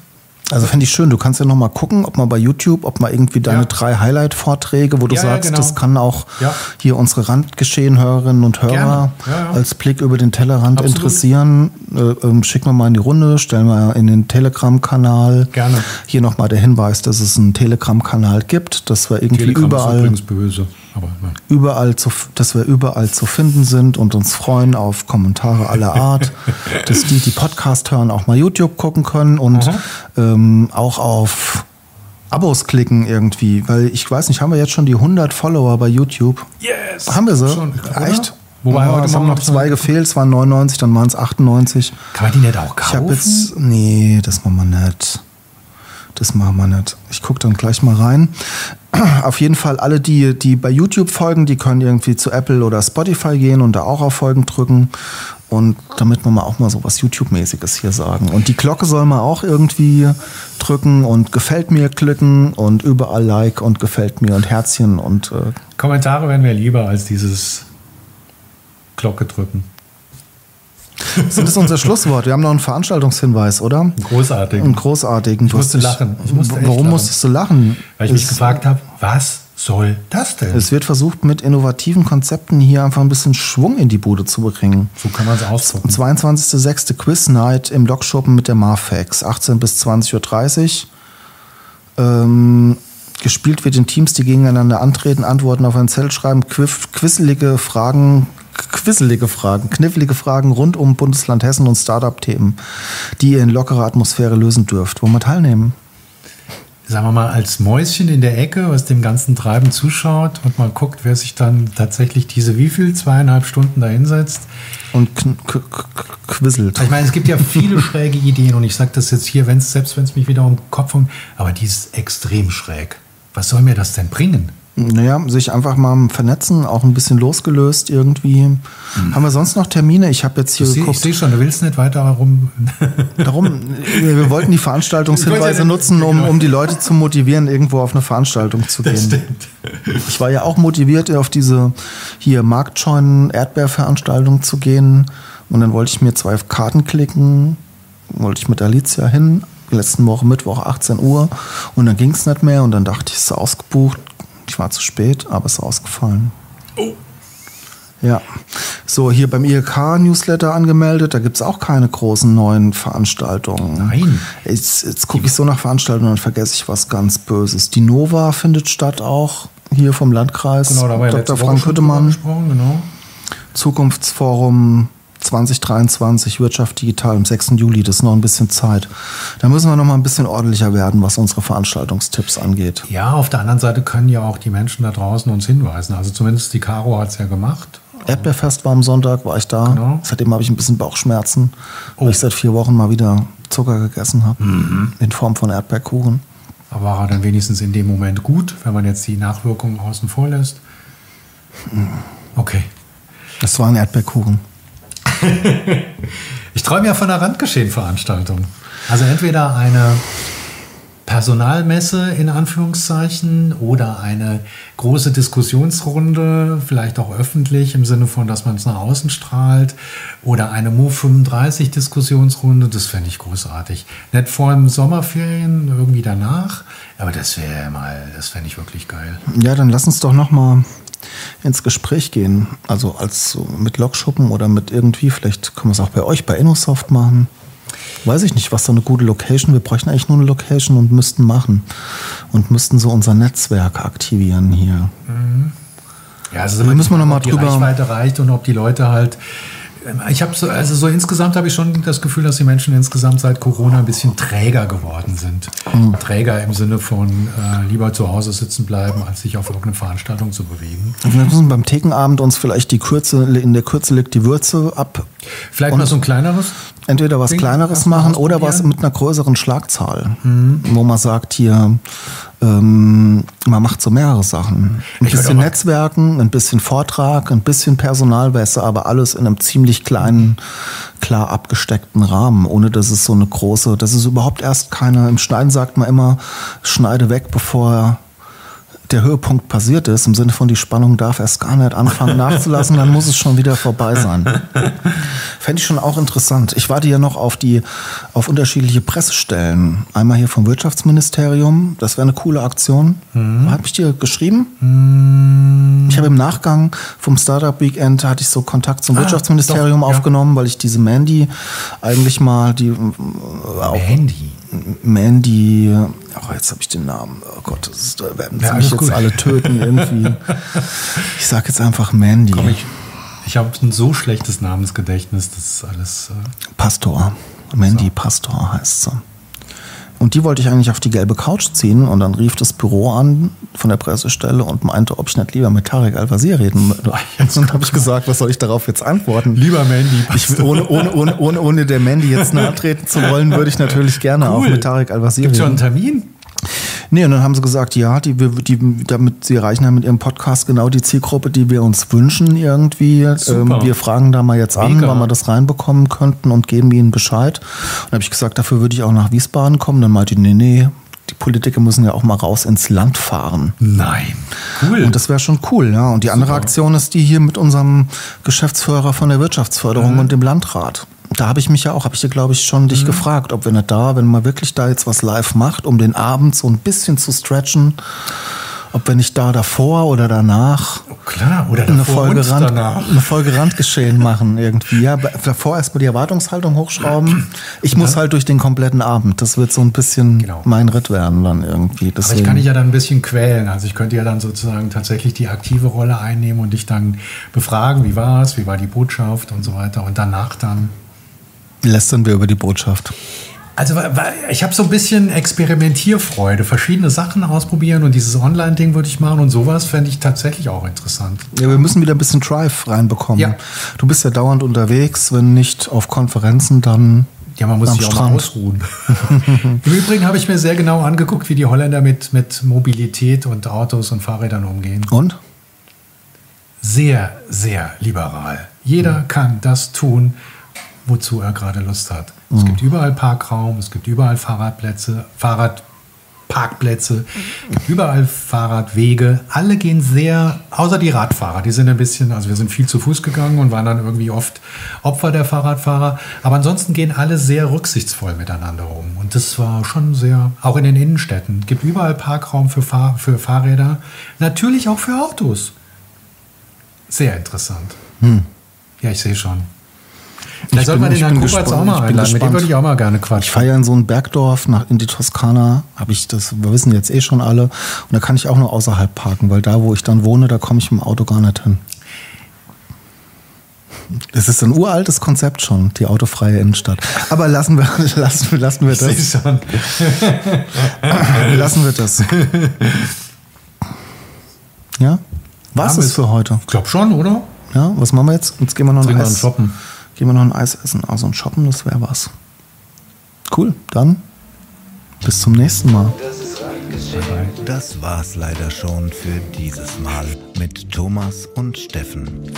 Also fände ich schön, du kannst ja noch mal gucken, ob man bei YouTube, ob man irgendwie deine Ja. drei Highlight-Vorträge, wo du Ja, ja, sagst, genau. das kann auch Ja. hier unsere Randgeschehen-Hörerinnen und Hörer. Ja, ja. als Blick über den Tellerrand Absolut. interessieren. Äh, ähm, schicken wir mal in die Runde, stellen wir in den Telegram-Kanal. Gerne. Hier nochmal der Hinweis, dass es einen Telegram-Kanal gibt, dass wir irgendwie Telegram ist überall übrigens böse. Aber. Überall zu, dass wir überall zu finden sind und uns freuen auf Kommentare aller Art, dass die, die Podcast hören, auch mal YouTube gucken können und ähm, auch auf Abos klicken irgendwie, weil ich weiß nicht, haben wir jetzt schon die 100 Follower bei YouTube? Yes! Haben wir sie? Schon? Echt? Wobei ja, heute es haben noch zwei gefehlt, es waren 99, dann waren es 98. Kann man die nicht auch Ich kaufen? habe jetzt, nee, das machen wir nicht. Das machen wir nicht. Ich gucke dann gleich mal rein. Auf jeden Fall alle, die, die bei YouTube folgen, die können irgendwie zu Apple oder Spotify gehen und da auch auf Folgen drücken. Und damit wir mal auch mal so was YouTube-mäßiges hier sagen. Und die Glocke soll man auch irgendwie drücken und gefällt mir klicken und überall Like und gefällt mir und Herzchen und äh, Kommentare wären mir lieber als dieses Glocke drücken. Sind das unser Schlusswort? Wir haben noch einen Veranstaltungshinweis, oder? Großartig. Einen großartigen. Ich musste lachen. Ich musste Warum lachen. musstest du lachen? Weil ich mich Es- gefragt habe, was soll das denn? Es wird versucht, mit innovativen Konzepten hier einfach ein bisschen Schwung in die Bude zu bringen. so kann man es ausdrucken. 22.06. Quiz Night im Lokschuppen mit der Marfax, 18 bis 20.30 Uhr. Ähm, gespielt wird in Teams, die gegeneinander antreten, Antworten auf ein Zelt schreiben, quisselige Fragen, quisselige Fragen, knifflige Fragen rund um Bundesland Hessen und Startup-Themen, die ihr in lockerer Atmosphäre lösen dürft. Wollen wir teilnehmen? sagen wir mal, als Mäuschen in der Ecke, was dem ganzen Treiben zuschaut und mal guckt, wer sich dann tatsächlich diese wie viel, zweieinhalb Stunden da hinsetzt. Und quisselt. Ich meine, es gibt ja viele schräge Ideen und ich sage das jetzt hier, wenn's, selbst wenn es mich wieder um den Kopf um, aber die ist extrem schräg. Was soll mir das denn bringen? Naja, sich einfach mal vernetzen, auch ein bisschen losgelöst irgendwie. Haben wir sonst noch Termine? Ich habe jetzt hier Ich sehe geguckt. seh schon, du willst nicht weiter herum. Darum, wir wollten die Veranstaltungshinweise nutzen, um, um die Leute zu motivieren, irgendwo auf eine Veranstaltung zu gehen. Ich war ja auch motiviert, auf diese hier Marktscheunen Erdbeerveranstaltung zu gehen. Und dann wollte ich mir zwei Karten klicken wollte ich mit Alicia hin, letzten Woche Mittwoch 18 Uhr und dann ging es nicht mehr und dann dachte ich, es ist ausgebucht. Ich war zu spät, aber es ist ausgefallen. Oh. Ja, so hier beim IEK-Newsletter angemeldet, da gibt es auch keine großen neuen Veranstaltungen. Nein. Jetzt, jetzt gucke ich so nach Veranstaltungen und vergesse ich was ganz Böses. Die Nova findet statt auch hier vom Landkreis. Genau, da war ja Dr. Frank Hüttemann. genau. Zukunftsforum 2023 Wirtschaft digital am 6. Juli, das ist noch ein bisschen Zeit. Da müssen wir noch mal ein bisschen ordentlicher werden, was unsere Veranstaltungstipps angeht. Ja, auf der anderen Seite können ja auch die Menschen da draußen uns hinweisen. Also zumindest die Caro hat es ja gemacht. Erdbeerfest war am Sonntag, war ich da. Genau. Seitdem habe ich ein bisschen Bauchschmerzen, Oh. weil ich seit vier Wochen mal wieder Zucker gegessen habe. Mhm. In Form von Erdbeerkuchen. Aber war er dann wenigstens in dem Moment gut, wenn man jetzt die Nachwirkungen außen vor lässt? Okay. Das war ein Erdbeerkuchen. Ich träume ja von einer Randgeschehen-Veranstaltung. Also entweder eine Personalmesse in Anführungszeichen oder eine große Diskussionsrunde, vielleicht auch öffentlich im Sinne von, dass man es nach außen strahlt oder eine Mo 35 Diskussionsrunde, das fände ich großartig. Nicht vor dem Sommerferien, irgendwie danach, aber das wäre mal, das fände ich wirklich geil. Ja, dann lass uns doch noch mal ins Gespräch gehen. Also als mit Lokschuppen oder mit irgendwie, vielleicht können wir es auch bei euch bei InnoSoft machen. Weiß ich nicht, was so eine gute Location. Wir bräuchten eigentlich nur eine Location und müssten machen. Und müssten so unser Netzwerk aktivieren hier. Ja, also Da müssen wir noch mal ob die drüber- Reichweite reicht und ob die Leute halt. Ich habe so, also so insgesamt habe ich schon das Gefühl, dass die Menschen insgesamt seit Corona ein bisschen träger geworden sind. Hm. Träger im Sinne von äh, lieber zu Hause sitzen bleiben, als sich auf irgendeine Veranstaltung zu bewegen. Und wir müssen beim Thekenabend uns vielleicht die Kürze, in der Kürze liegt die Würze ab. Vielleicht mal so ein kleineres. Entweder was Ding Kleineres erstmal machen oder was mit einer größeren Schlagzahl. Wo man sagt hier, ähm, man macht so mehrere Sachen. Ein Ich bisschen Netzwerken, ein bisschen Vortrag, ein bisschen Personalwässer, aber alles in einem ziemlich kleinen, klar abgesteckten Rahmen, ohne dass es so eine große, das ist überhaupt erst keine, im Schneiden sagt man immer, schneide weg, bevor der Höhepunkt passiert ist, im Sinne von die Spannung darf erst gar nicht anfangen nachzulassen, dann muss es schon wieder vorbei sein. Fände ich schon auch interessant. Ich warte ja noch auf die, auf unterschiedliche Pressestellen. Einmal hier vom Wirtschaftsministerium, das wäre eine coole Aktion. Habe ich dir geschrieben? Ich habe im Nachgang vom Startup Weekend hatte ich so Kontakt zum Ah, Wirtschaftsministerium doch, ja. aufgenommen, weil ich diese Mandy eigentlich mal die äh, auch Handy. Mandy, oh, jetzt habe ich den Namen. Oh Gott, das ist, da werden sie Ja, mich jetzt gut. alle töten irgendwie. ich sage jetzt einfach Mandy. Komm, ich ich habe ein so schlechtes Namensgedächtnis, das ist alles. Äh, Pastor. Mandy Pastor heißt sie. Und die wollte ich eigentlich auf die gelbe Couch ziehen und dann rief das Büro an von der Pressestelle und meinte, ob ich nicht lieber mit Tarek Al-Wazir reden würde. Und habe ich gesagt, was soll ich darauf jetzt antworten? Lieber Mandy Ich, ohne, ohne, ohne, ohne, ohne der Mandy jetzt nahe treten zu wollen, würde ich natürlich gerne auch Cool. mit Tarek Al-Wazir reden. schon einen Termin? Nee, und dann haben sie gesagt, ja, die, die, damit sie erreichen ja mit ihrem Podcast genau die Zielgruppe, die wir uns wünschen irgendwie. Ähm, wir fragen da mal jetzt an, Mega. wann wir das reinbekommen könnten und geben ihnen Bescheid. Und dann habe ich gesagt, dafür würde ich auch nach Wiesbaden kommen. Dann meinte die, nee, nee, die Politiker müssen ja auch mal raus ins Land fahren. Nein. Cool. Und das wäre schon cool, ja. Und die andere Super. Aktion ist die hier mit unserem Geschäftsführer von der Wirtschaftsförderung Mhm. und dem Landrat. Da habe ich mich ja auch, habe ich dir, glaube ich, schon dich gefragt, ob wir nicht da, wenn man wirklich da jetzt was live macht, um den Abend so ein bisschen zu stretchen, ob wir nicht da davor oder danach Klar, oder eine Folge, und Rand, danach. eine Folge Randgeschehen machen irgendwie. Ja, davor erstmal die Erwartungshaltung hochschrauben. Ich muss halt durch den kompletten Abend. Das wird so ein bisschen Genau. mein Ritt werden dann irgendwie. Aber ich Deswegen- kann dich ja dann ein bisschen quälen. Also ich könnte ja dann sozusagen tatsächlich die aktive Rolle einnehmen und dich dann befragen, wie war es, wie war die Botschaft und so weiter. Und danach dann. Lästern wir über die Botschaft. Also ich habe so ein bisschen Experimentierfreude, verschiedene Sachen ausprobieren und dieses Online-Ding würde ich machen und sowas fände ich tatsächlich auch interessant. Ja, wir müssen wieder ein bisschen Drive reinbekommen. Ja. Du bist ja dauernd unterwegs, wenn nicht auf Konferenzen, dann Ja, man muss am sich auch mal Strand. ausruhen. Im Übrigen habe ich mir sehr genau angeguckt, wie die Holländer mit, mit Mobilität und Autos und Fahrrädern umgehen. Und? sehr, sehr liberal. Jeder kann das tun, wozu er gerade Lust hat. Es gibt überall Parkraum, es gibt überall Fahrradplätze, Fahrradparkplätze Parkplätze, gibt überall Fahrradwege. Alle gehen sehr, außer die Radfahrer, die sind ein bisschen, also wir sind viel zu Fuß gegangen und waren dann irgendwie oft Opfer der Fahrradfahrer. Aber ansonsten gehen alle sehr rücksichtsvoll miteinander um. Und das war schon sehr, auch in den Innenstädten, gibt überall Parkraum für, Fahr für Fahrräder, natürlich auch für Autos. Sehr interessant. Ja, ich sehe schon. Da Ich soll bin- man den ich Herrn Kuppertz auch mal ich einladen. Mit dem würde ich auch mal gerne Ich quatschen. fahre ja in so ein Bergdorf nach, in die Toskana, habe ich das, wir wissen jetzt eh schon alle. Und da kann ich auch nur außerhalb parken, weil da, wo ich dann wohne, da komme ich mit dem Auto gar nicht hin. Das ist ein uraltes Konzept schon, die autofreie Innenstadt. Aber lassen wir, lassen lassen wir Ich das. schon. Lassen wir das. Ja? Was ist für heute? Ich glaube schon, oder? Ja, was machen wir jetzt? Jetzt gehen wir noch ein Eis. shoppen. Gehen wir noch ein Eis essen. Also ein Shoppen, das wäre was. Cool, dann bis zum nächsten Mal. Das war's leider schon für dieses Mal mit Thomas und Steffen.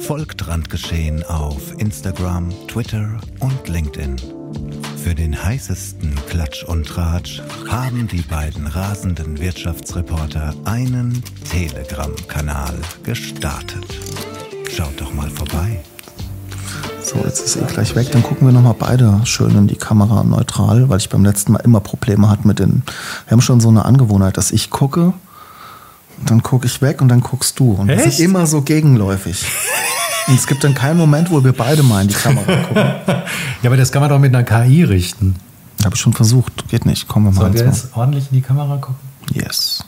Folgt Randgeschehen auf Instagram, Twitter und LinkedIn. Für den heißesten Klatsch und Tratsch haben die beiden rasenden Wirtschaftsreporter einen Telegram-Kanal gestartet. Schaut doch mal vorbei. So, jetzt ist eh gleich weg. Dann gucken wir nochmal beide schön in die Kamera neutral, weil ich beim letzten Mal immer Probleme hatte mit den. Wir haben schon so eine Angewohnheit, dass ich gucke, dann gucke ich weg und dann guckst du. Und Echt? sind immer so gegenläufig. Und es gibt dann keinen Moment, wo wir beide mal in die Kamera gucken. Ja, aber das kann man doch mit einer KI richten. Habe ich schon versucht. Geht nicht. Kommen wir mal Sollen wir jetzt ordentlich in die Kamera gucken? Yes.